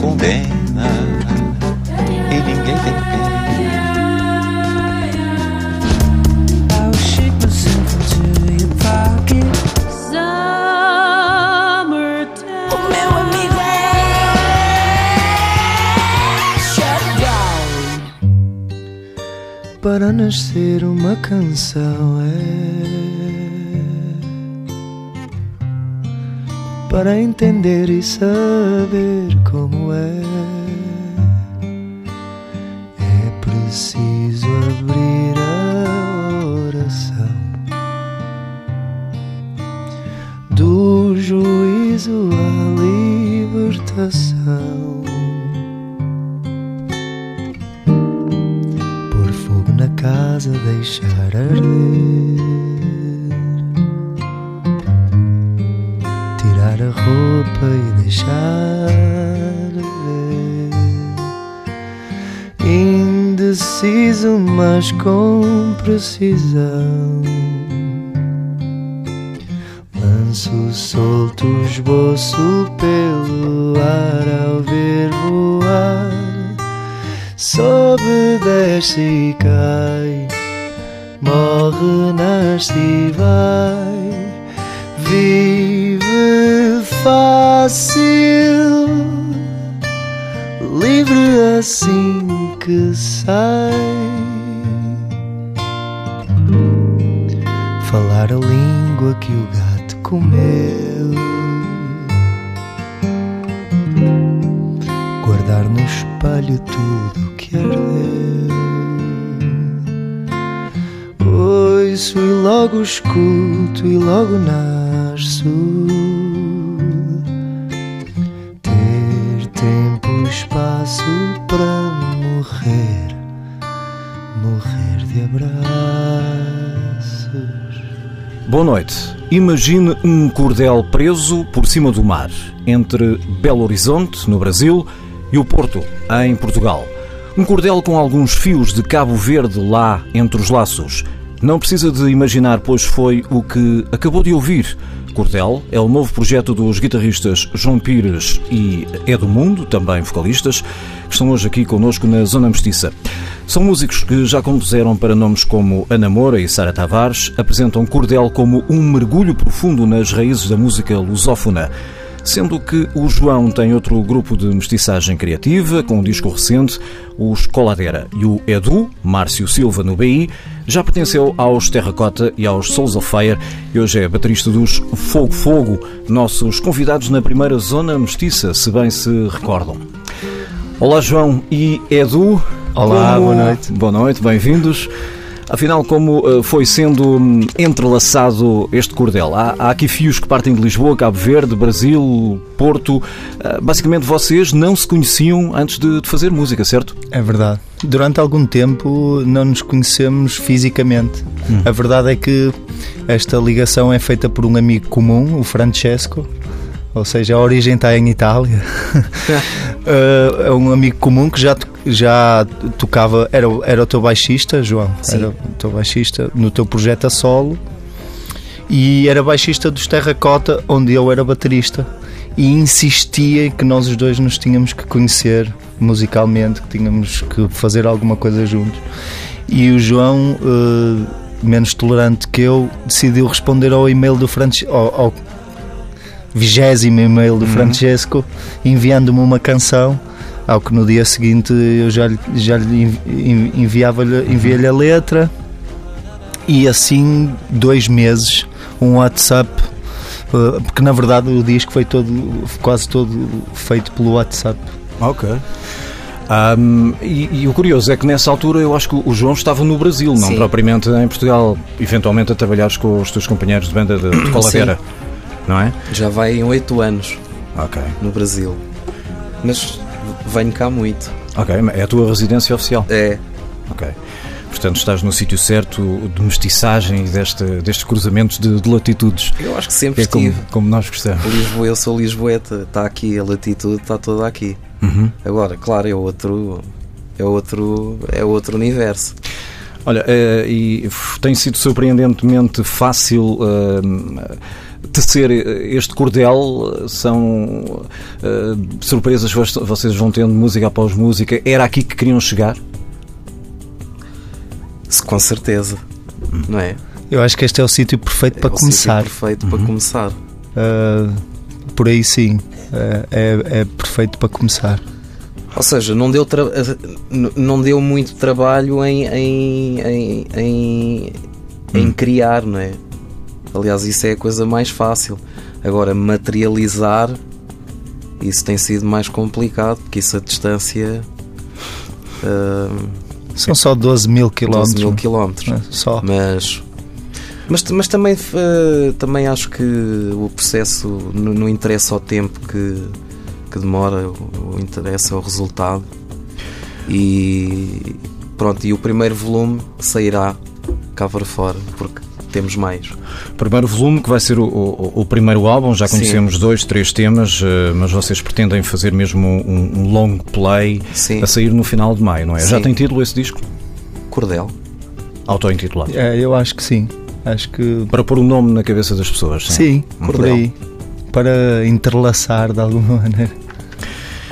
Condena e ninguém tem pena. É shut down. Para nascer uma canção é para entender e saber como é. É preciso abrir a oração do juízo à libertação. Pôr fogo na casa, deixar arder. A roupa e deixar ver. Indeciso, mas com precisão. Lanço solto, esboço pelo ar ao ver voar. Sobe, desce e cai. Morre, nasce e vai. Vive fácil, livre assim que sai. Falar a língua que o gato comeu. Guardar no espelho tudo que ardeu. Ouço e logo escuto e logo nasço. Espaço para morrer, morrer de abraços. Boa noite. Imagine um cordel preso por cima do mar, entre Belo Horizonte, no Brasil, e o Porto, em Portugal. Um cordel com alguns fios de Cabo Verde lá entre os laços. Não precisa de imaginar, pois foi o que acabou de ouvir. Cordel é o novo projeto dos guitarristas João Pires e Edo Mundo, também vocalistas, que estão hoje aqui connosco na Zona Mestiça. São músicos que já compuseram para nomes como Ana Moura e Sara Tavares, apresentam Cordel como um mergulho profundo nas raízes da música lusófona. Sendo que o João tem outro grupo de mestiçagem criativa, com um disco recente, os Coladeira, e o Edu, Márcio Silva no BI, já pertenceu aos Terracota e aos Souls of Fire e hoje é baterista dos Fogo Fogo, nossos convidados na primeira zona mestiça, se bem se recordam. Olá João e Edu. Olá, boa noite. Boa noite, bem-vindos. Afinal, como uh, foi sendo hum, entrelaçado este cordel? Há, há aqui fios que partem de Lisboa, Cabo Verde, Brasil, Porto. Uh, basicamente, vocês não se conheciam antes de, de fazer música, certo? É verdade. Durante algum tempo não nos conhecemos fisicamente. A verdade é que esta ligação é feita por um amigo comum, o Francesco. Ou seja, a origem está em Itália. Uh, é um amigo comum que já, já tocava, era, era o teu baixista, João. Era o teu baixista no teu projeto a solo. E era baixista dos Terracota, onde eu era baterista. E insistia que nós os dois nos tínhamos que conhecer musicalmente, que tínhamos que fazer alguma coisa juntos. E o João, eh, menos tolerante que eu, decidiu responder ao e-mail do Francesco, ao, ao vigésimo e-mail do Francesco, enviando-me uma canção. Ao que no dia seguinte eu já, lhe- já lhe envi- en- enviava-lhe enviei-lhe a letra e assim dois meses um WhatsApp eh, porque na verdade o disco foi todo quase todo feito pelo WhatsApp Ok. Ahm, e, e o curioso é que nessa altura eu acho que o João estava no Brasil, não Sim. propriamente em Portugal, eventualmente a trabalhares com os teus companheiros de banda de, de Coladeira, não é? Já vai em oito anos. Ok. no Brasil. Mas venho cá muito. Ok, é a tua residência oficial. É, Ok. Portanto, estás no sítio certo de mestiçagem e deste, destes cruzamentos de, de latitudes. eu acho que sempre É como, estive. como nós gostamos. Lisboa, eu sou Lisboeta, está aqui, a latitude está toda aqui. Uhum. Agora, claro, é outro. É outro, é outro universo. Olha, eh, e tem sido surpreendentemente fácil eh, tecer este cordel. São eh, surpresas que vocês vão tendo música após música. Era aqui que queriam chegar? Se- Com certeza. Não é? Eu acho que este é o sítio perfeito é para o começar. sítio perfeito para começar. Uh, por aí sim. Uh, é, é perfeito para começar. Ou seja, não deu, não deu muito trabalho em, em, em, em, em criar, não é? Aliás, isso é a coisa mais fácil. Agora, materializar, isso tem sido mais complicado, porque isso a distância. ah, São só 12 mil 12 quilómetros. mil quilómetros. É, Só. Mas, mas, mas também, eh, também acho que o processo não, não interessa ao tempo que, que demora, o, o interessa é o resultado. E pronto, e o primeiro volume sairá cá para fora, porque temos mais. Primeiro volume, que vai ser o, o- o primeiro álbum, já Sim. conhecemos dois, três temas, eh, mas vocês pretendem fazer mesmo um, um long play Sim, a sair no final de maio, não é? Já Sim. tem título esse disco? Cordel. Auto-intitulado. É, eu acho que sim. Acho que Para pôr um nome na cabeça das pessoas. Sim. sim, por Cordel. aí. Para entrelaçar de alguma maneira.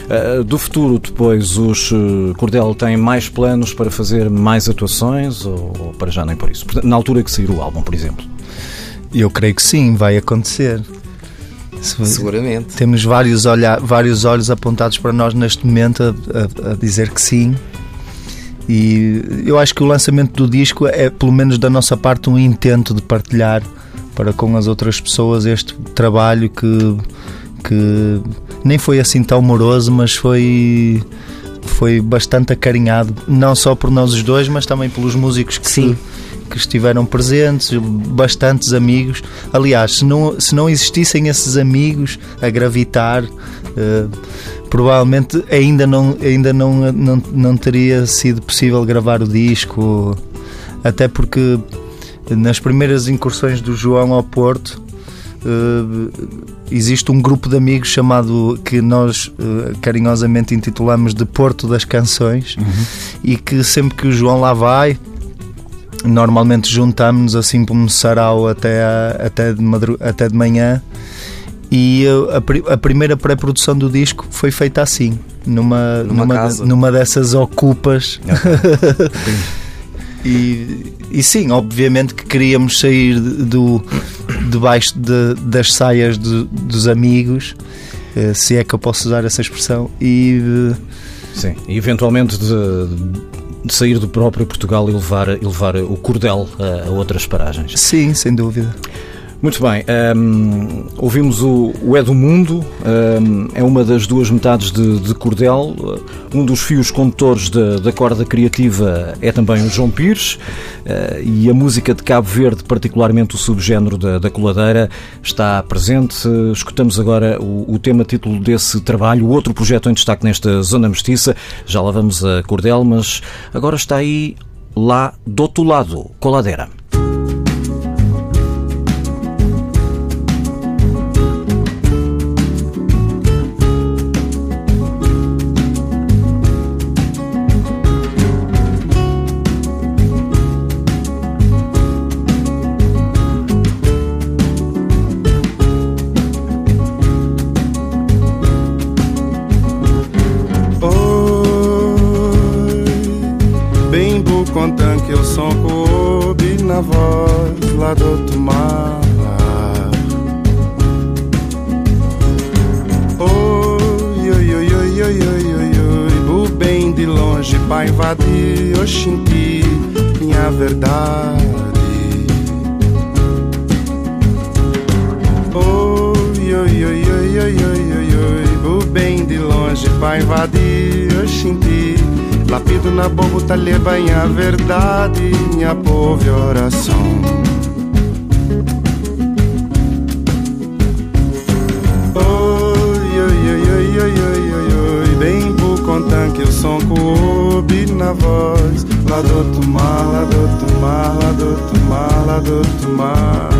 Uh, do futuro, depois, os uh, Cordel têm mais planos para fazer mais atuações ou, ou para já nem por isso? Na altura que sair o álbum, por exemplo. Eu creio que sim, vai acontecer. Se- Seguramente. Temos vários, olha, vários olhos apontados para nós neste momento a, a- a dizer que sim. E eu acho que o lançamento do disco é, pelo menos da nossa parte, um intento de partilhar para com as outras pessoas este trabalho que, que nem foi assim tão moroso, mas foi, foi bastante acarinhado, não só por nós os dois, mas também pelos músicos que, Sim. que estiveram presentes, bastantes amigos. Aliás, se não, se não existissem esses amigos a gravitar, eh, provavelmente ainda, não, ainda não, não, não teria sido possível gravar o disco, até porque nas primeiras incursões do João ao Porto. Eh, existe um grupo de amigos chamado que nós eh, carinhosamente intitulamos de Porto das Canções e que sempre que o João lá vai normalmente juntamos-nos assim um sarau até, a- até, de, madru- até de manhã. E eh, a, pri- a primeira pré-produção do disco foi feita assim numa, Numa numa, numa dessas ocupas e, e sim, obviamente que queríamos sair do, debaixo de- das saias dos amigos eh, se é que eu posso usar essa expressão e eh, Sim. E eventualmente de, de sair do próprio Portugal e levar, e levar o Cordel a, a outras paragens. sim, sem dúvida Muito bem, hum, ouvimos o, o É do Mundo, hum, é uma das duas metades de, de Cordel. Um dos fios condutores da, da corda criativa é também o João Pires, eh, e a música de Cabo Verde, particularmente o subgénero da, da coladeira, está presente. Escutamos agora o, o tema título desse trabalho, outro projeto em destaque nesta zona mestiça. Já lá vamos a Cordel, mas agora está aí lá do outro lado, coladeira. vadia shinti Lapido na bobuta leva a verdade Minha povo e oração Oi, oi, oi, oi, oi, oi, oi, oi Bem por contar que o som coube na voz Lá do outro mar, lá do outro mar, lá do outro mar, lá do outro mar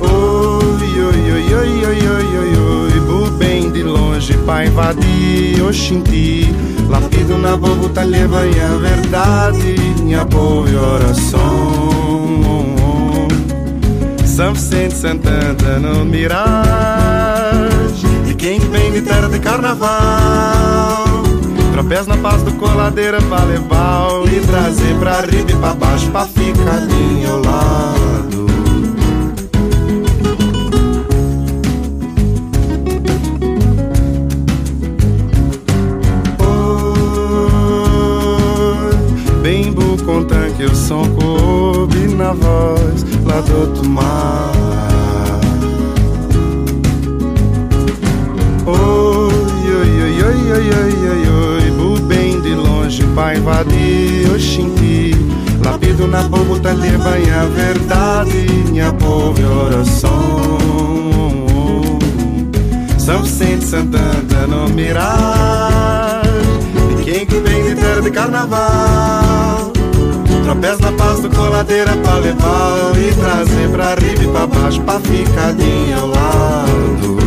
Oi, oi, oi, oi, oi, oi, oi, oi, oi, de longe pra invadir Oxinti. Lapido na boca, talheba e a verdade, minha boa oração. São Vicente Santana no Mirage E quem vem de terra de carnaval Tropés na paz do coladeira pra levar E trazer pra riba e pra baixo pra ficar ao lado tanque o som coube na voz lá do outro mar. Oi, oi, oi, oi, oi, oi, oi, oi, bu bem de longe pra invadir Oxinti. Lapido na bobo, talher, banha a verdade, minha povo oração. São Vicente Santana no Mirage. E quem que vem de terra de carnaval? Tropés na paz do coladeira pra levar E trazer pra riba e pra baixo pra ficar ao lado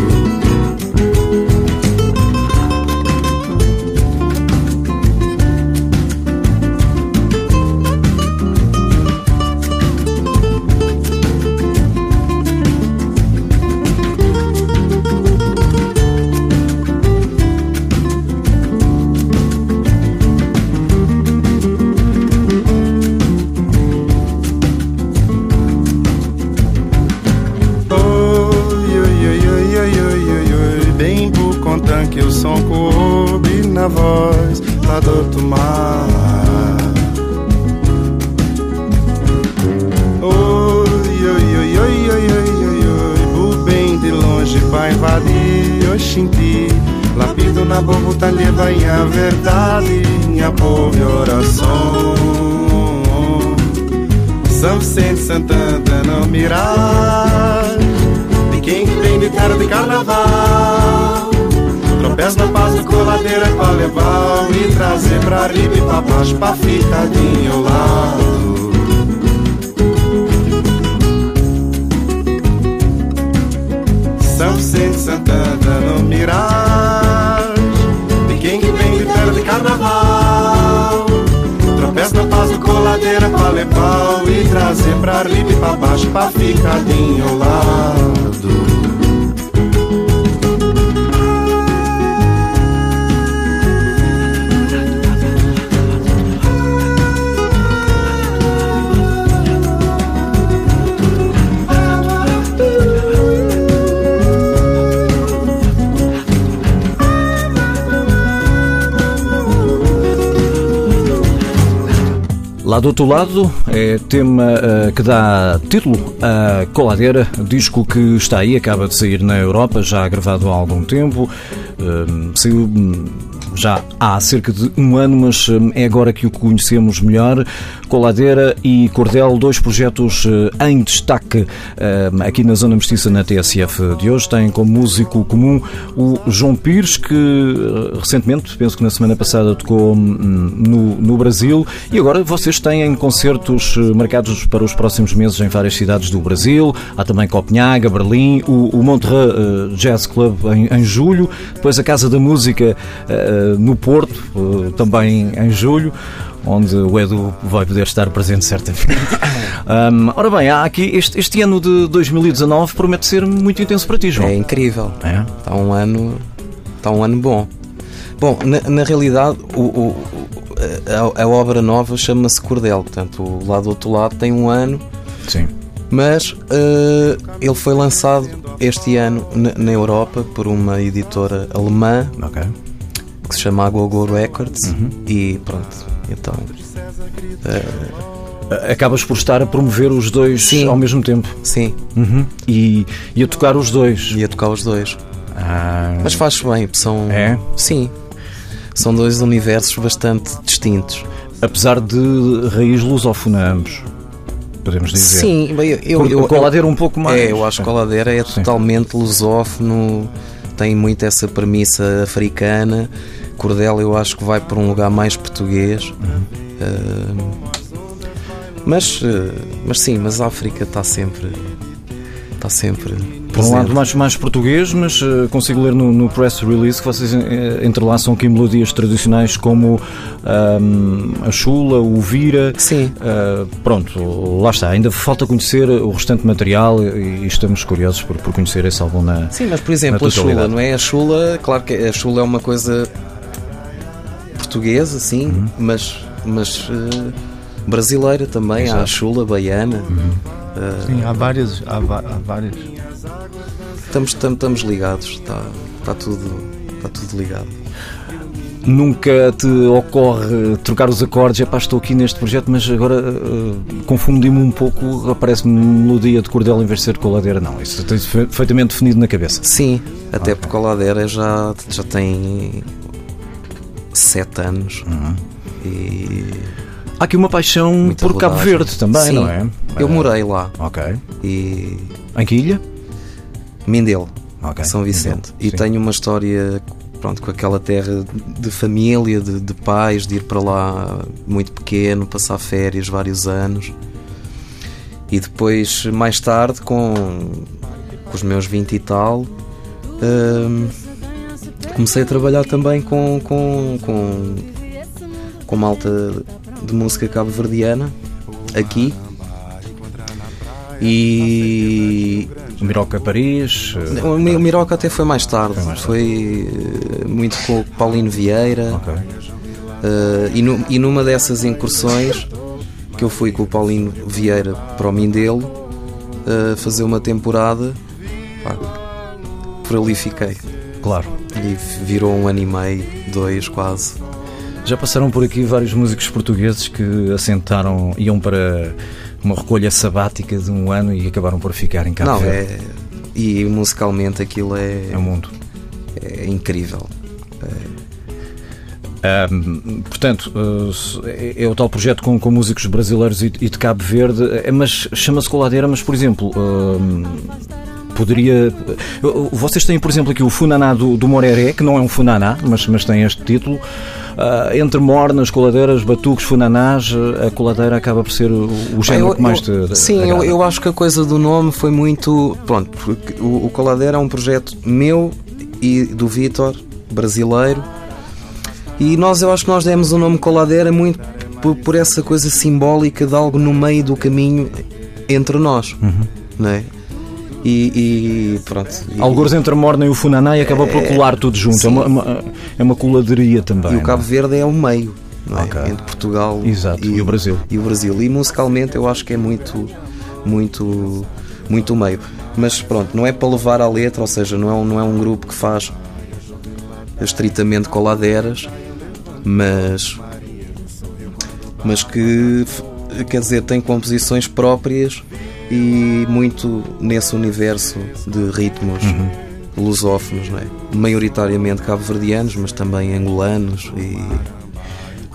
talheba e a verdade, minha povo e oração. São Vicente Santana no Mirage De quem que vem de terra de carnaval Tropés na paz do coladeira pra levar E trazer pra riba e pra baixo pra ficar ao lado. São Vicente Santana no Mirage levar E trazer pra riba e pra baixo pra ficar ao lado Lá do outro lado é tema eh, que dá título a Coladeira, disco que está aí, acaba de sair na Europa, já gravado há algum tempo, eh, saiu hum, já há cerca de um ano, mas hum, é agora que o conhecemos melhor. Coladeira e Cordel, dois projetos eh, em destaque hum, aqui na Zona Mestiça na TSF de hoje. Tem como músico comum o João Pires, que eh, recentemente, penso que na semana passada, tocou hum, no, no Brasil. E agora vocês têm concertos eh, marcados para os próximos meses em várias cidades do Brasil. Há também Copenhaga, Berlim, o, o Montreux eh, Jazz Club em, em julho, depois a Casa da Música eh, no Porto, eh, também em julho. Onde o Edu vai poder estar presente certamente. Hum, ora bem, há aqui este, este ano de 2019 promete ser muito intenso para ti, João. É incrível. É? Está um ano, está um ano bom. Bom, na, na realidade, o, o- a, a obra nova chama-se Cordel, portanto, lado do outro lado tem um ano, Sim. mas eh, ele foi lançado este ano na, na Europa por uma editora alemã Ok. que se chama Gogo Records e pronto, então Acabas por estar a promover os dois Sim. ao mesmo tempo. sim, Uhum. E, e a tocar os dois. ia tocar os dois. Ah, Mas faz bem, são. É? Sim. São dois universos bastante distintos. apesar de raiz lusófona ambos, podemos dizer. Sim, eu, eu, eu, Coladeira um pouco mais. É, eu acho que o Coladeira é Sim. totalmente lusófono, tem muito essa premissa africana, cordel eu acho que vai para um lugar mais português. Uh, mas, uh, mas sim, mas a África está sempre. Está sempre. Por um lado mais, mais português, mas uh, consigo ler no, no, press release que vocês entrelaçam aqui melodias tradicionais como um, a chula, o vira. Sim. Pronto, lá está. Ainda falta conhecer o restante material e, e estamos curiosos por, por, conhecer esse álbum na. Sim, mas por exemplo, a chula, não é? A chula, claro que a chula é uma coisa portuguesa, sim, uhum. mas, mas brasileira também. Exato. Há a chula, baiana. Uhum. Sim, há várias. Há, há várias. Estamos, estamos, estamos ligados, está, está, tudo, está tudo ligado. Nunca te ocorre trocar os acordes, é pá, estou aqui neste projeto, mas agora uh, confundi-me um pouco, aparece-me melodia de cordel em vez de ser coladeira. Não, isso está perfeitamente definido na cabeça. Sim, até okay. porque coladeira já, já tem sete anos uhum. e Há aqui uma paixão Muita por rodagem. Cabo Verde também, Sim, não é? Eu morei lá. Ok. E... Em que ilha? Mindelo, okay. São Vicente. Mindelo. E tenho uma história pronto, com aquela terra de família, de, de, pais, de ir para lá muito pequeno, passar férias vários anos. E depois, mais tarde, com, com os meus 20 e tal, hum, comecei a trabalhar também com, com, com, com malta de música cabo-verdiana aqui. E. O Miroca Paris? O Miroca até foi mais tarde. Foi, mais tarde. foi eh, muito com o Paulino Vieira. Okay. Uh, e, no, e numa dessas incursões que eu fui com o Paulino Vieira para o Mindelo uh, fazer uma temporada, pá, por ali fiquei. Claro. E virou um ano e meio, dois quase. Já passaram por aqui vários músicos portugueses que assentaram, iam para uma recolha sabática de um ano e acabaram por ficar em Cabo Não, é. E musicalmente aquilo é. É o mundo. É incrível. É. Um, portanto, é, é, o tal projeto com, com músicos brasileiros e, de Cabo Verde, é, mas chama-se Coladeira, mas por exemplo. Um, poderia. Vocês têm, por exemplo, aqui o Funaná do, do Moreré, que não é um Funaná, mas, mas tem este título. Uh, entre mornas, coladeiras, batuques, funanás, a coladeira acaba por ser o, o género eu, que mais te. Sim, eu, eu, acho que a coisa do nome foi muito. Pronto, porque o, o Coladeira é um projeto meu e do Vitor, brasileiro, e nós, eu acho que nós demos o nome Coladeira muito por, por essa coisa simbólica de algo no meio do caminho entre nós, uhum. não é? E, e pronto. E, Alguns entre Morna e o Funanai acaba por colar tudo junto. É uma, uma, é uma coladeria também. E o Cabo é? Verde é o meio. É? Okay. Entre Portugal Exato. E, e, o Brasil. E o Brasil. E musicalmente eu acho que é muito, muito, muito o meio. Mas pronto, não é para levar à letra, ou seja, não é um, não é um grupo que faz estritamente coladeiras, mas mas que quer dizer tem composições próprias e muito nesse universo de ritmos uhum. lusófonos, não é? maioritariamente cabo-verdianos, mas também angolanos e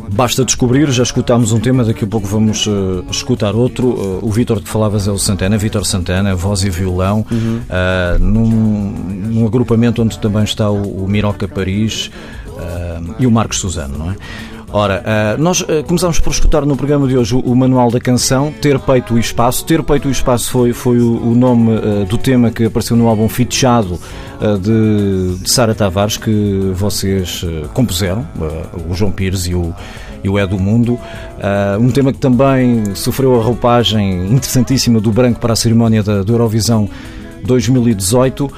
Basta descobrir, já escutámos um tema, daqui a pouco vamos uh, escutar outro. Uh, o Vítor que falavas é o Santana, Vítor Santana, voz e violão, uhum. uh, num, num, agrupamento onde também está o, o Miroca Paris e o Marcos Suzano, não é? Ora, uh, nós uh, começamos por escutar no programa de hoje o, o, Manual da Canção, Ter Peito o Espaço. Ter Peito o Espaço foi, foi o, o nome uh, do tema que apareceu no álbum Fitchado de, de Sara Tavares, que vocês compuseram, o João Pires e o, e o É do Mundo. um tema que também sofreu a roupagem interessantíssima do branco para a cerimónia da, Eurovisão 2018.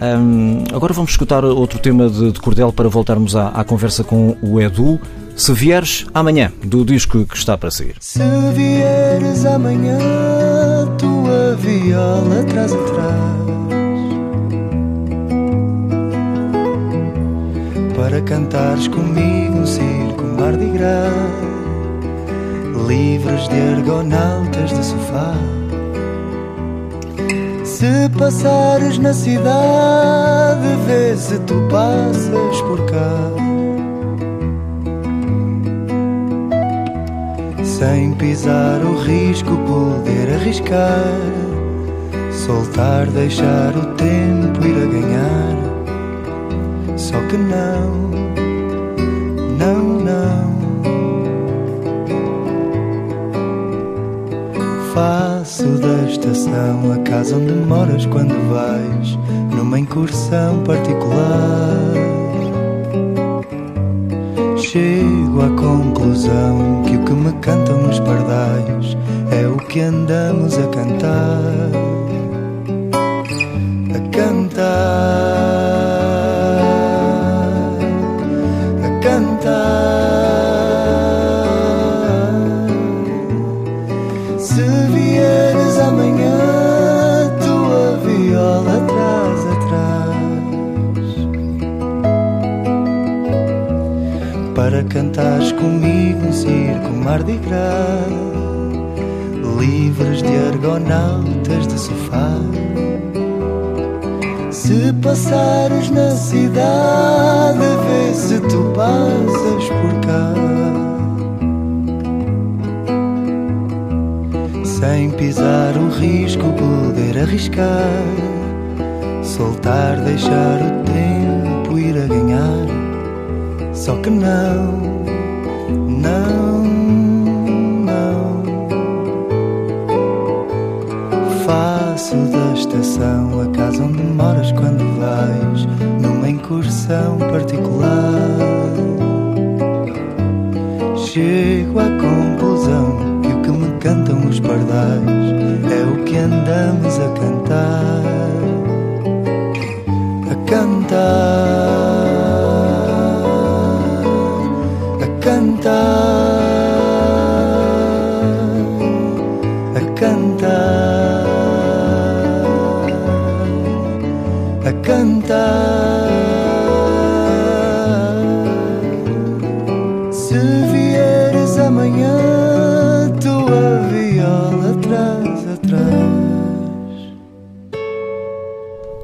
Um, agora vamos escutar outro tema de, de Cordel para voltarmos à, à conversa com o Edu. Se vieres amanhã, do disco que está para sair. Se vieres amanhã, tua viola atrás atrás. Para cantares comigo um circo Mardi Gras, livres de argonautas de sofá. Se passares na cidade, vê se tu passas por cá. sem pisar o risco, poder arriscar, soltar, deixar o tempo ir a ganhar. Só que não, Não, não. Faço da estação a casa onde moras quando vais numa incursão particular. Chego à conclusão que o que me cantam nos pardais é o que andamos a cantar. A cantar. Cantares comigo um circo Mardi Gras, livres de argonautas de sofá. Se passares na cidade, vê se tu passas por cá. Sem pisar o risco, poder arriscar. Soltar, deixar o tempo ir a ganhar. Só que não, não, não. Faço da estação a casa onde moras quando vais numa incursão particular. Chego à conclusão que o que me cantam os pardais é o que andamos a cantar. A cantar.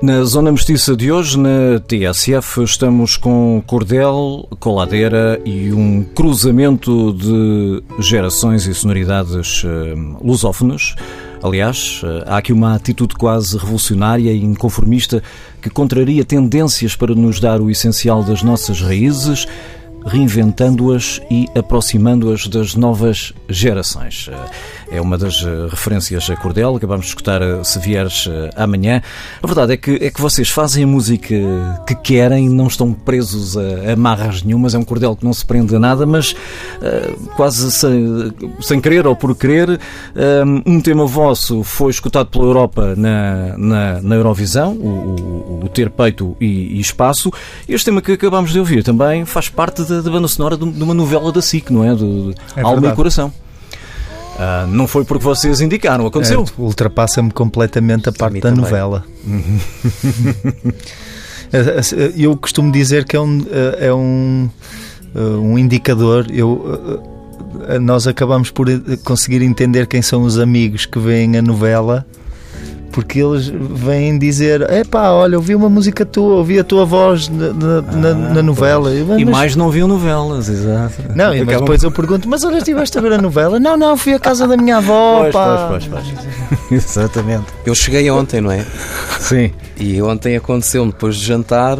Na Zona Mestiça de hoje, na TSF, estamos com cordel, coladeira e um cruzamento de gerações e sonoridades eh, lusófonas. Aliás, eh, há aqui uma atitude quase revolucionária e inconformista que contraria tendências para nos dar o essencial das nossas raízes, reinventando-as e aproximando-as das novas gerações. É uma das eh, referências a Cordel, acabamos de escutar eh, Se Vieres eh, Amanhã. A verdade é que, é que vocês fazem a música que querem, não estão presos a amarras nenhumas, é um Cordel que não se prende a nada, mas eh, quase sem, sem querer ou por querer, um tema vosso foi escutado pela Europa na, na, na Eurovisão, o, o- o Ter Peito e, e Espaço. Este tema que acabámos de ouvir também faz parte da, da banda sonora de, uma novela da SIC, não é? Do, de É Alma e verdade. Coração. Ah, não foi porque vocês indicaram, aconteceu. É, Ultrapassa-me completamente a parte mim da também. novela. É, Eu costumo dizer que é um, é um, um indicador. Eu, nós acabamos por conseguir entender quem são os amigos que veem a novela. Porque eles vêm dizer: Epá, olha, ouvi uma música tua, ouvi a tua voz na, na- na- na novela. Eu, Ah, E "Mas mais não viam novelas, exato. não, e mas Acabam- depois eu pergunto, mas olha, estiveste a ver a novela? Não, não, fui à casa da minha avó, Pois, pá. pois, pois, pois. Exatamente. Eu cheguei ontem, não é? Sim. E ontem aconteceu depois de jantar,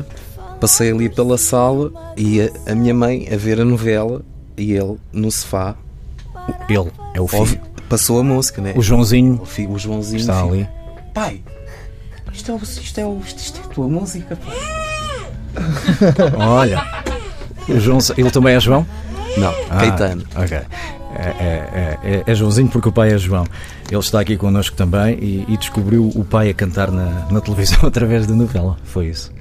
passei ali pela sala e a, a minha mãe a ver a novela e ele no sofá Ele é o filho. ouve- passou a música, né? O Joãozinho O, fi- o Joãozinho está ali. Pai, isto é, o- isto, é, o- isto, isto é a tua música, pai. Olha. O João, ele também é João? Não, Ah, Caetano. Ok. É, é, é, é Joãozinho porque o pai é João. Ele está aqui connosco também e, e descobriu o pai a cantar na, na televisão através da novela. Foi isso.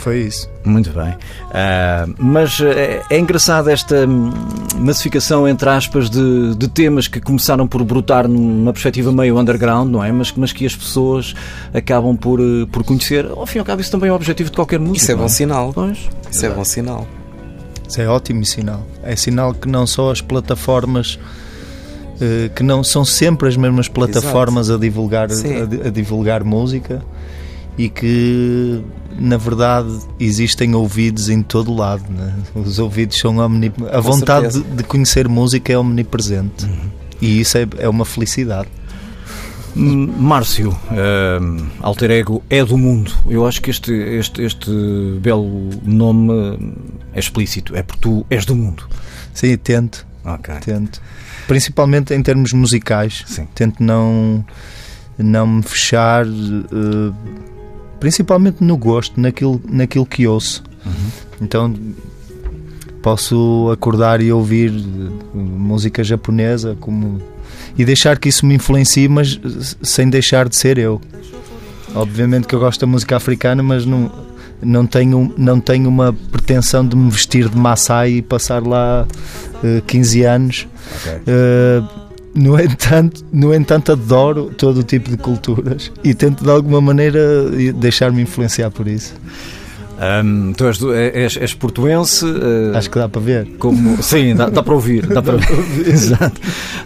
Foi isso. Muito bem. Ah, mas é, é engraçado esta hum, massificação, entre aspas, de, de temas que começaram por brotar numa perspectiva meio underground, não é? Mas, mas que as pessoas acabam por, eh, por conhecer. Ao fim e ao cabo, isso também é o objetivo de qualquer música. Isso é bom sinal. Pois. Isso é bom sinal. Isso é ótimo sinal. É sinal que não só as plataformas eh, que não são sempre as mesmas plataformas a divulgar a, a divulgar música e que na verdade existem ouvidos em todo lado. né? Os ouvidos são omni... a Com vontade de, de conhecer música é omnipresente e isso é, é uma felicidade. Hum, Márcio, hum, alter ego é do mundo. Eu acho que este, este, este belo nome hum, é explícito, é porque tu és do mundo. Sim, tento, Ok. tento. Principalmente em termos musicais. Sim. Tento não, não me fechar, eh, principalmente no gosto, naquilo, naquilo que ouço. Então posso acordar e ouvir música japonesa como e deixar que isso me influencie, mas eh, sem deixar de ser eu. Obviamente que eu gosto da música africana, mas não, não, tenho, não tenho uma pretensão de me vestir de Maasai e passar lá eh, 15 anos. Ok. Eh, no entanto, no entanto, adoro todo o tipo de culturas e tento de alguma maneira deixar-me influenciar por isso. Ahm, tu és, do- és, és portuense. eh, Acho que dá para ver. como, sim, dá, dá para ouvir. Dá para Exato.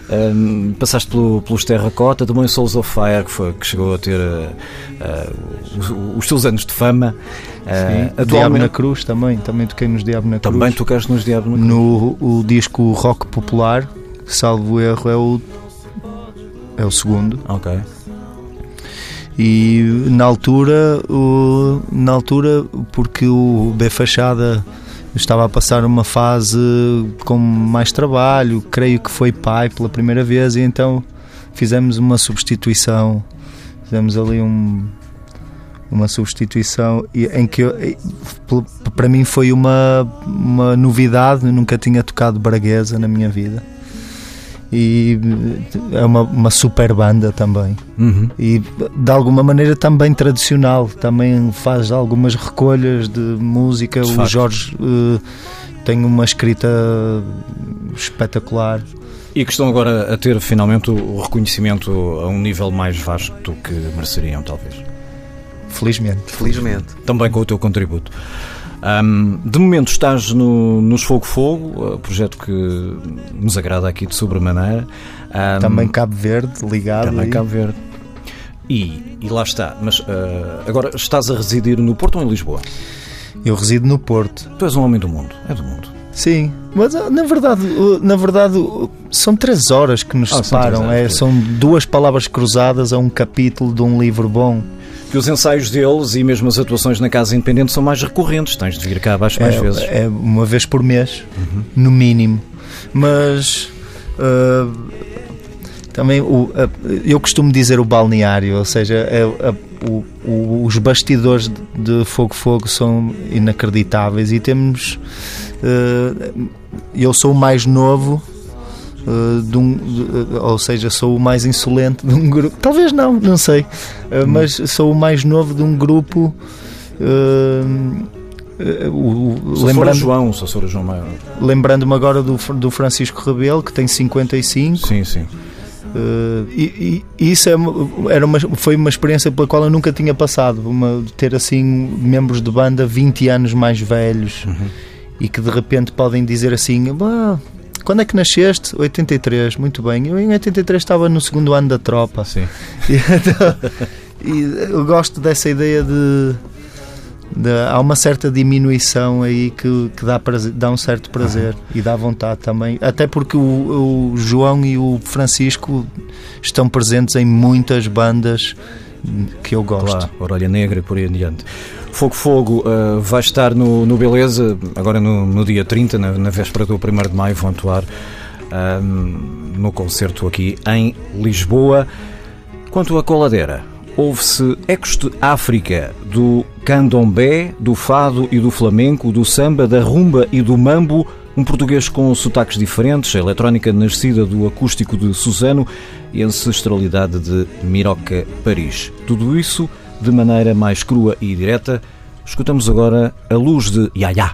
Ahm, passaste pelo, pelos Terracota, também Souls of Fire, que, foi, que chegou a ter eh, eh, os, os seus anos de fama. Sim, Diabo na Cruz também, também toquei nos Diabo na Cruz. também tocaste nos Diabo na Cruz. no o disco Rock Popular, salvo erro é o é o segundo. Ok. E na altura, o, na altura, porque o B Fachada estava a passar uma fase com mais trabalho, creio que foi pai pela primeira vez, e então fizemos uma substituição, fizemos ali um, uma substituição em que eu- para mim foi uma, uma novidade, nunca tinha tocado braguesa na minha vida. E é uma, uma super banda também Uhum. e de alguma maneira também tradicional, também faz algumas recolhas de música. De o facto. Jorge eh, tem uma escrita espetacular. E que estão agora a ter finalmente o o reconhecimento a um nível mais vasto do que mereceriam, talvez. Felizmente. Felizmente. Também com o teu contributo. Ahm, de momento estás no, nos Fogo Fogo, uh, projeto que nos agrada aqui de sobremaneira. Ahm, Também Cabo Verde, ligado. também aí. Cabo Verde. E, e lá está. Mas uh, agora estás a residir no Porto ou em Lisboa? Eu resido no Porto. Tu és um homem do mundo. É do mundo. Sim, mas ah, na verdade, na verdade são três horas que nos Ah, são separam. horas, é, são duas palavras cruzadas a um capítulo de um livro bom. Que os ensaios deles e mesmo as atuações na Casa Independente são mais recorrentes. Tens de vir cá abaixo mais é, vezes. Uhum. é uma vez por mês, no mínimo. Mas ah, também o, a- eu costumo dizer o balneário, ou seja, é, a- o- o- os bastidores de- Fogo Fogo são inacreditáveis e temos. ah, eu sou o mais novo. Ah, de um, de- ou seja, sou o mais insolente de um grupo. Talvez não, não sei. Ah, mas sou o mais novo de um grupo. ah, o- o- lembrando, João, o João Maior. lembrando-me agora do, do Francisco Rebelo, que tem 55. Sim, sim. eh, e, e isso é era uma, foi uma experiência pela qual eu nunca tinha passado. Uma, ter assim membros de banda 20 anos mais velhos e que de repente podem dizer assim: "Bah, quando é que nasceste? 83, muito bem. Eu em 83 estava no segundo ano da tropa. Sim. E, então, e eu gosto dessa ideia de, de- há uma certa diminuição aí que, que dá, prazer- dá um certo prazer e dá vontade também, até porque o, o João e o Francisco estão presentes em muitas bandas que eu gosto. Claro, Orelha Negra e por aí adiante. Fogo Fogo uh, vai estar no, no Beleza, agora no, no dia 30, na, na véspera do 1 de maio, vão atuar ahm, no concerto aqui em Lisboa. Quanto à coladeira, houve-se ecos de África, do candomblé, do fado e do flamenco, do samba, da rumba e do mambo, um português com sotaques diferentes, a eletrónica nascida do acústico de Suzano e a ancestralidade de Miroca Paris. Tudo isso de maneira mais crua e direta. Escutamos agora a luz de Yaya.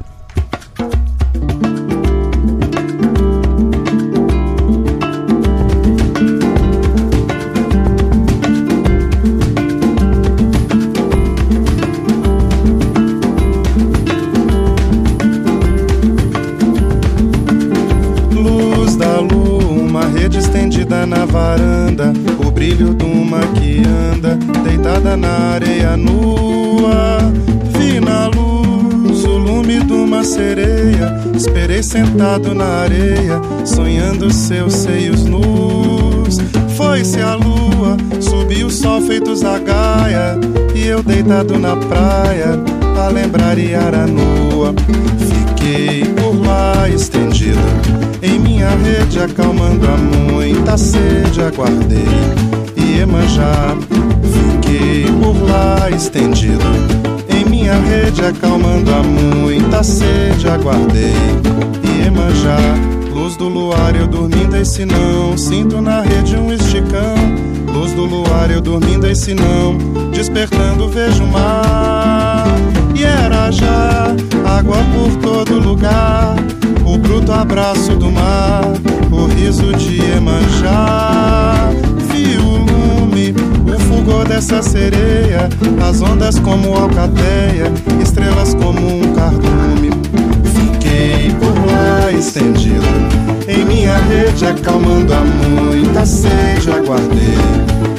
Sentado na areia, sonhando seus seios nus. Foi-se a lua, subiu sol feito zagaia. E eu deitado na praia, a lembrar Iara nua. Fiquei por lá estendido em minha rede, acalmando a muita sede. Aguardei Iemanjá. Fiquei por lá estendido em minha rede, acalmando a muita sede. Aguardei Iemanjá. Luz do luar, eu dormindo, esse não. Sinto na rede um esticão. Luz do luar, eu dormindo, esse não. Despertando, vejo o mar. E era já água por todo lugar. O bruto abraço do mar. O riso de Emanjá. Vi o lume, o fulgor dessa sereia. As ondas como alcateia. Estrelas como um cardume. Rede, acalmando a muita sede. Aguardei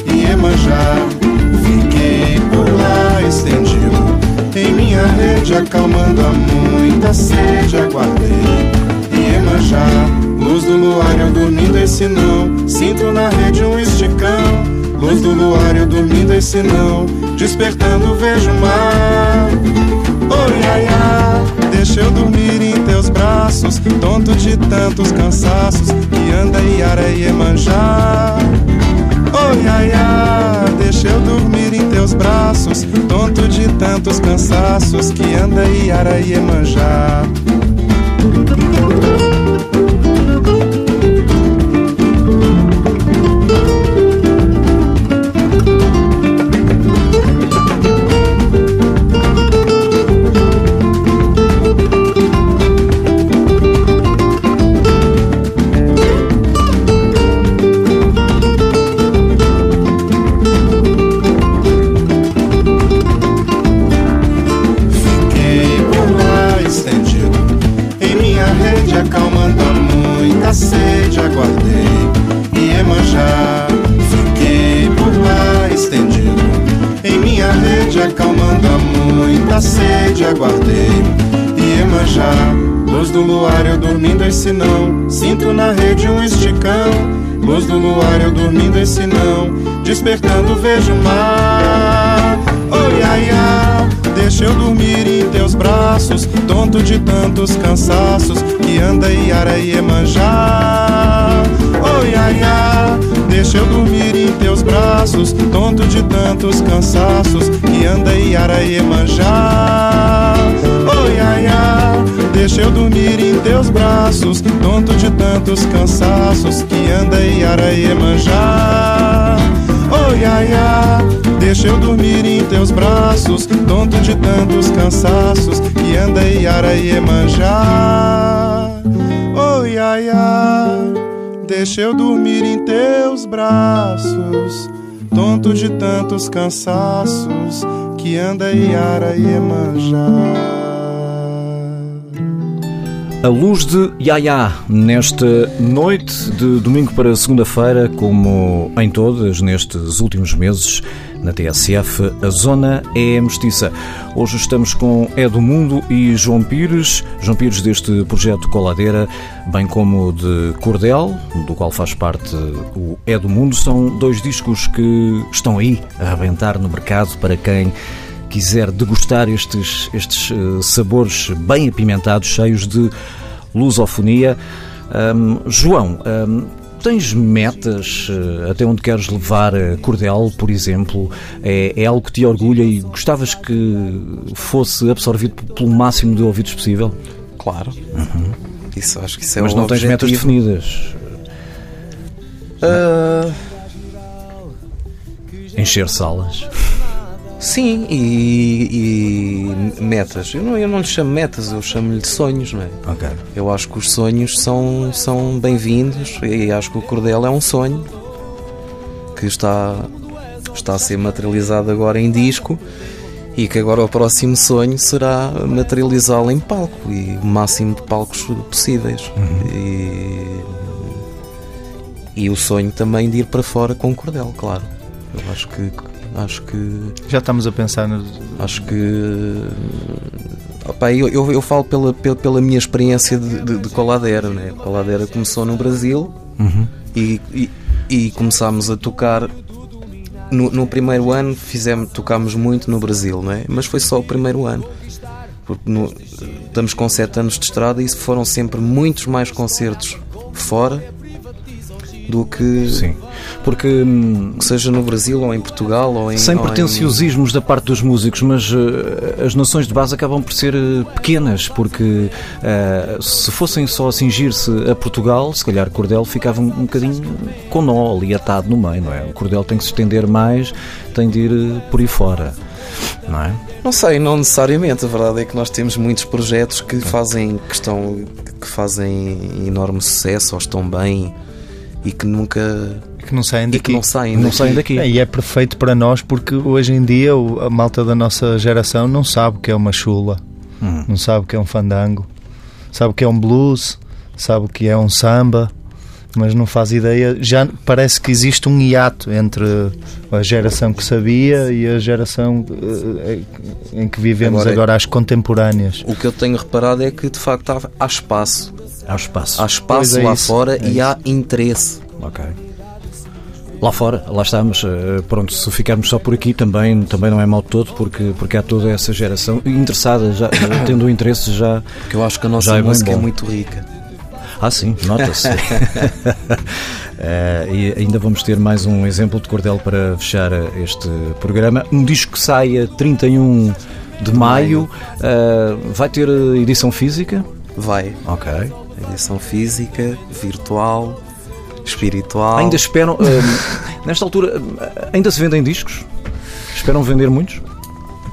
Iemanjá. Fiquei por lá estendido em minha rede, acalmando a muita sede. Aguardei Iemanjá. Luz do luar, eu dormindo, esse não. Sinto na rede um esticão. Luz do luar, eu dormindo, esse não. Despertando, vejo o mar. Oh, ia, ia, deixa eu dormir em teus braços, tonto de tantos cansaços, que anda Iara e Iemanjá. Oh, ia, ia, deixa eu dormir em teus braços, tonto de tantos cansaços, que anda Iara e Iemanjá. Rede, acalmando a muita sede. Aguardei Iemanjá. Luz do luar, eu dormindo, esse não. Sinto na rede um esticão. Luz do luar, eu dormindo, esse não. Despertando, vejo o mar. Oh, ia, ia, deixa eu dormir em teus braços, tonto de tantos cansaços, que anda Iara e Iemanjá. Oh, ia, ia, deixa eu dormir em teus braços, tonto de tantos cansaços, que anda Iara e Iemanjá. Oh, ia, ia, deixa eu dormir em teus braços, tonto de tantos cansaços, que anda Iara e Iemanjá. Oh, ia, ia, deixa eu dormir em teus braços, tonto de tantos cansaços, que anda Iara e Iemanjá. Oh, ia, ia, deixa eu dormir em teus braços, tonto de tantos cansaços, que anda Iara e Iemanjá. A luz de Yaya nesta noite de domingo para segunda-feira, como em todas nestes últimos meses na TSF, a zona é mestiça. Hoje estamos com É do Mundo e João Pires, João Pires deste projeto Coladeira, bem como de Cordel, do qual faz parte o É do Mundo. São dois discos que estão aí a arrebentar no mercado para quem quiser degustar estes, estes eh, sabores bem apimentados, cheios de lusofonia. Ahm, João, ahm, tens metas eh, até onde queres levar a Cordel, por exemplo? É, é algo que te orgulha e gostavas que fosse absorvido pelo máximo de ouvidos possível? Claro. Isso, acho que isso é Mas não tens metas objetivo. definidas. Ah, Encher salas. Sim, e, e metas. Eu não, eu não lhe chamo metas, eu chamo-lhe de sonhos, não é? Ok. Eu acho que os sonhos são, são bem-vindos e acho que o Cordel é um sonho que está, está a ser materializado agora em disco e que agora o próximo sonho será materializá-lo em palco e o máximo de palcos possíveis. E, e o sonho também de ir para fora com o Cordel, claro. Eu acho que acho que Já estamos a pensar no. Acho que. Opa, eu, eu, eu falo pela, pela, pela minha experiência de, de, de coladeira. Né? Coladeira começou no Brasil e, e, e começámos a tocar. No, no primeiro ano fizemos, tocámos muito no Brasil, não é? mas foi só o primeiro ano. Porque no- estamos com 7 anos de estrada e foram sempre muitos mais concertos fora do que Sim. Porque. hum, seja no Brasil ou em Portugal ou em. Sem ou em- pretenciosismos da parte dos músicos, mas eh, as noções de base acabam por ser eh, pequenas, porque eh, se fossem só a cingir-se a Portugal, se calhar Cordel ficava um, um bocadinho com nó ali atado no meio, não é? O Cordel tem que se estender mais, tem de ir por aí fora, não é? Não sei, não necessariamente. A verdade é que nós temos muitos projetos que fazem que estão que fazem enorme sucesso ou estão bem e que nunca Que não saem e que daqui. não saem Não daqui. saem daqui. É, E é perfeito para nós porque hoje em dia o- a malta da nossa geração não sabe o que é uma chula, Hum. não sabe o que é um fandango, sabe o que é um blues, sabe o que é um samba, mas não faz ideia. Já parece que existe um hiato entre a geração que sabia e a geração eh, em que vivemos Agora agora, é- as contemporâneas. O que eu tenho reparado é que de facto há, há espaço. Há espaço. Há espaço é lá isso, fora é e há interesse. Ok. Lá fora, lá estamos. eh, Pronto, se ficarmos só por aqui também, também não é mal todo, porque, porque há toda essa geração interessada, já, já tendo o interesse já. Porque eu acho que a nossa Já é música é bom. muito rica. Ah, sim, nota-se. Eh, e ainda vamos ter mais um exemplo de cordel para fechar eh, este programa. Um disco que sai a 31 de maio. eh, vai ter eh, edição física? Vai. Ok. Edição física, virtual, espiritual. Ainda esperam. eh, nesta altura, eh, ainda se vendem discos? Esperam vender muitos?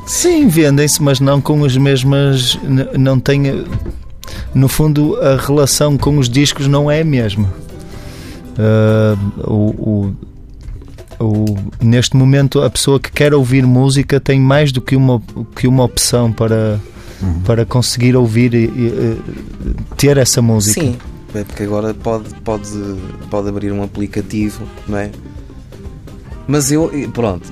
Sim, vendem-se, mas não com as mesmas. Não tem. No fundo, a relação com os discos não é a mesma. Ah, o, o- o- neste momento, a pessoa que quer ouvir música tem mais do que uma, que uma opção para, para conseguir ouvir e, e, ter essa música. Sim, é porque agora pode, pode, pode abrir um aplicativo, não é? Mas eu, pronto,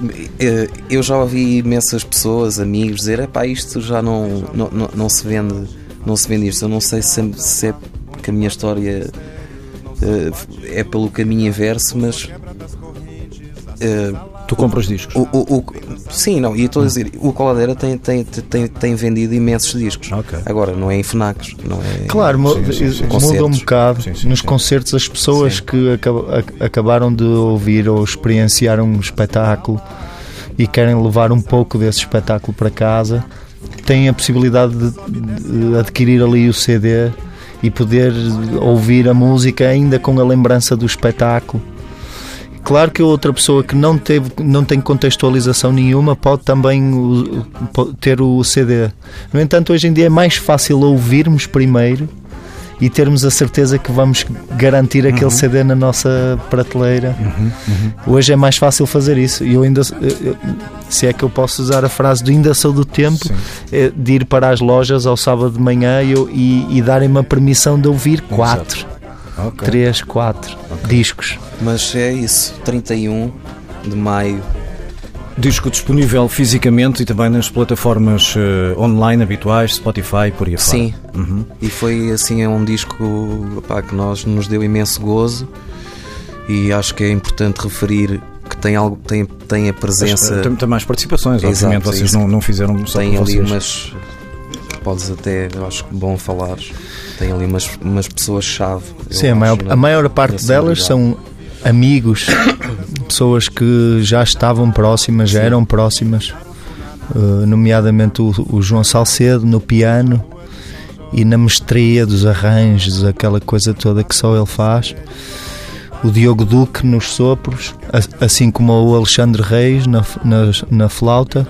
eu já ouvi imensas pessoas, amigos, dizer: é pá, isto já não, não, não, não se vende, não se vende isto. Eu não sei se, se é que a minha história eh, é pelo caminho inverso, mas. eh, Tu compras discos? o, o, o- sim, não, e estou a dizer, o Coladeira tem, tem, tem, tem vendido imensos discos. Ok. Agora, não é em FNACs, não é. Claro, Sim, sim, sim. muda um bocado. Sim, sim, Nos concertos, as pessoas Sim. que ac- acabaram de ouvir ou experienciar um espetáculo e querem levar um pouco desse espetáculo para casa têm a possibilidade de, de adquirir ali o CD e poder ouvir a música ainda com a lembrança do espetáculo. Claro que outra pessoa que não, teve, não tem contextualização nenhuma pode também ter o CD. No entanto, hoje em dia é mais fácil ouvirmos primeiro e termos a certeza que vamos garantir aquele CD na nossa prateleira. Hoje é mais fácil fazer isso. E eu ainda, se é que eu posso usar a frase do ainda sou do tempo, é de ir para as lojas ao sábado de manhã e, eu- e, darem-me a permissão de ouvir quatro, Ok. três, quatro discos. Mas é isso, 31 de maio. Disco disponível fisicamente e também nas plataformas eh, online habituais, Spotify, por aí afora. Sim. Uhum. E foi assim é um disco pá, que nós nos deu imenso gozo e acho que é importante referir que tem algo tem, tem a presença Tem, tem mais participações, Exato, obviamente. é Vocês não, não fizeram só tem por ali vocês. umas podes até acho que bom falar. Tem ali umas, umas pessoas chave Sim, a maior, a maior parte delas são amigos, pessoas que já estavam próximas, já eram próximas, eh, nomeadamente o, o João Salcedo no piano e na mestria dos arranjos, aquela coisa toda que só ele faz. O Diogo Duque nos sopros, assim como o Alexandre Reis na, na, na flauta,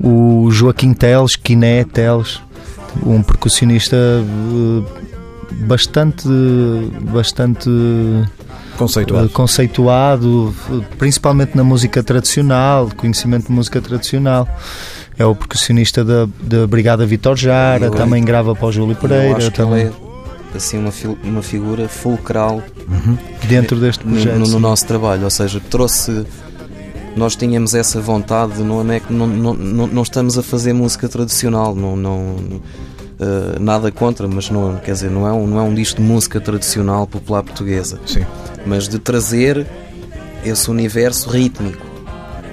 o Joaquim Teles, Quiné Teles, um percussionista eh, bastante bastante Conceituado. eh, conceituado, eh, principalmente na música tradicional, conhecimento de música tradicional. É o percussionista da, da Brigada Vitor Jara, Eu- também grava para o Júlio eu Pereira, que também ele é assim uma, uma figura fulcral dentro deste no, projeto. no- no nosso trabalho, ou seja, trouxe. Nós tínhamos essa vontade, não é que não, não, não, estamos a fazer música tradicional, não, não eh, nada contra, mas não, quer dizer, não é, um, não é um disco de música tradicional popular portuguesa, Sim. mas de trazer esse universo rítmico.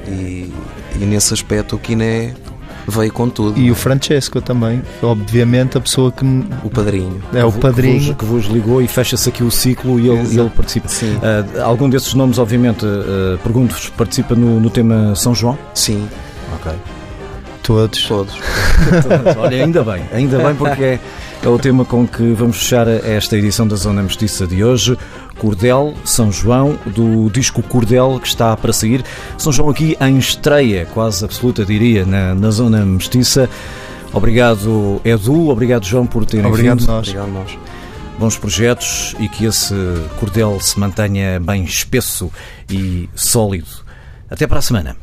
E, e nesse aspecto o Kiné Veio com tudo. E o Francesco também, obviamente a pessoa que O padrinho. é o que vos, padrinho. que vos ligou e fecha-se aqui o ciclo e ele, ele participa. Sim. Ah, algum desses nomes, obviamente, ah, pergunto-vos, participa no, no tema São João? Sim, Ok. Todos. todos. Olha, ainda bem, ainda bem porque é, é o tema com que vamos fechar esta edição da Zona Mestiça de hoje. Cordel, São João, do disco Cordel que está para sair. São João aqui em estreia, quase absoluta, diria, na, na Zona Mestiça. Obrigado, Edu, obrigado, João, por terem Obrigado vindo. nós. Obrigado a nós. Bons projetos e que esse cordel se mantenha bem espesso e sólido. Até para a semana.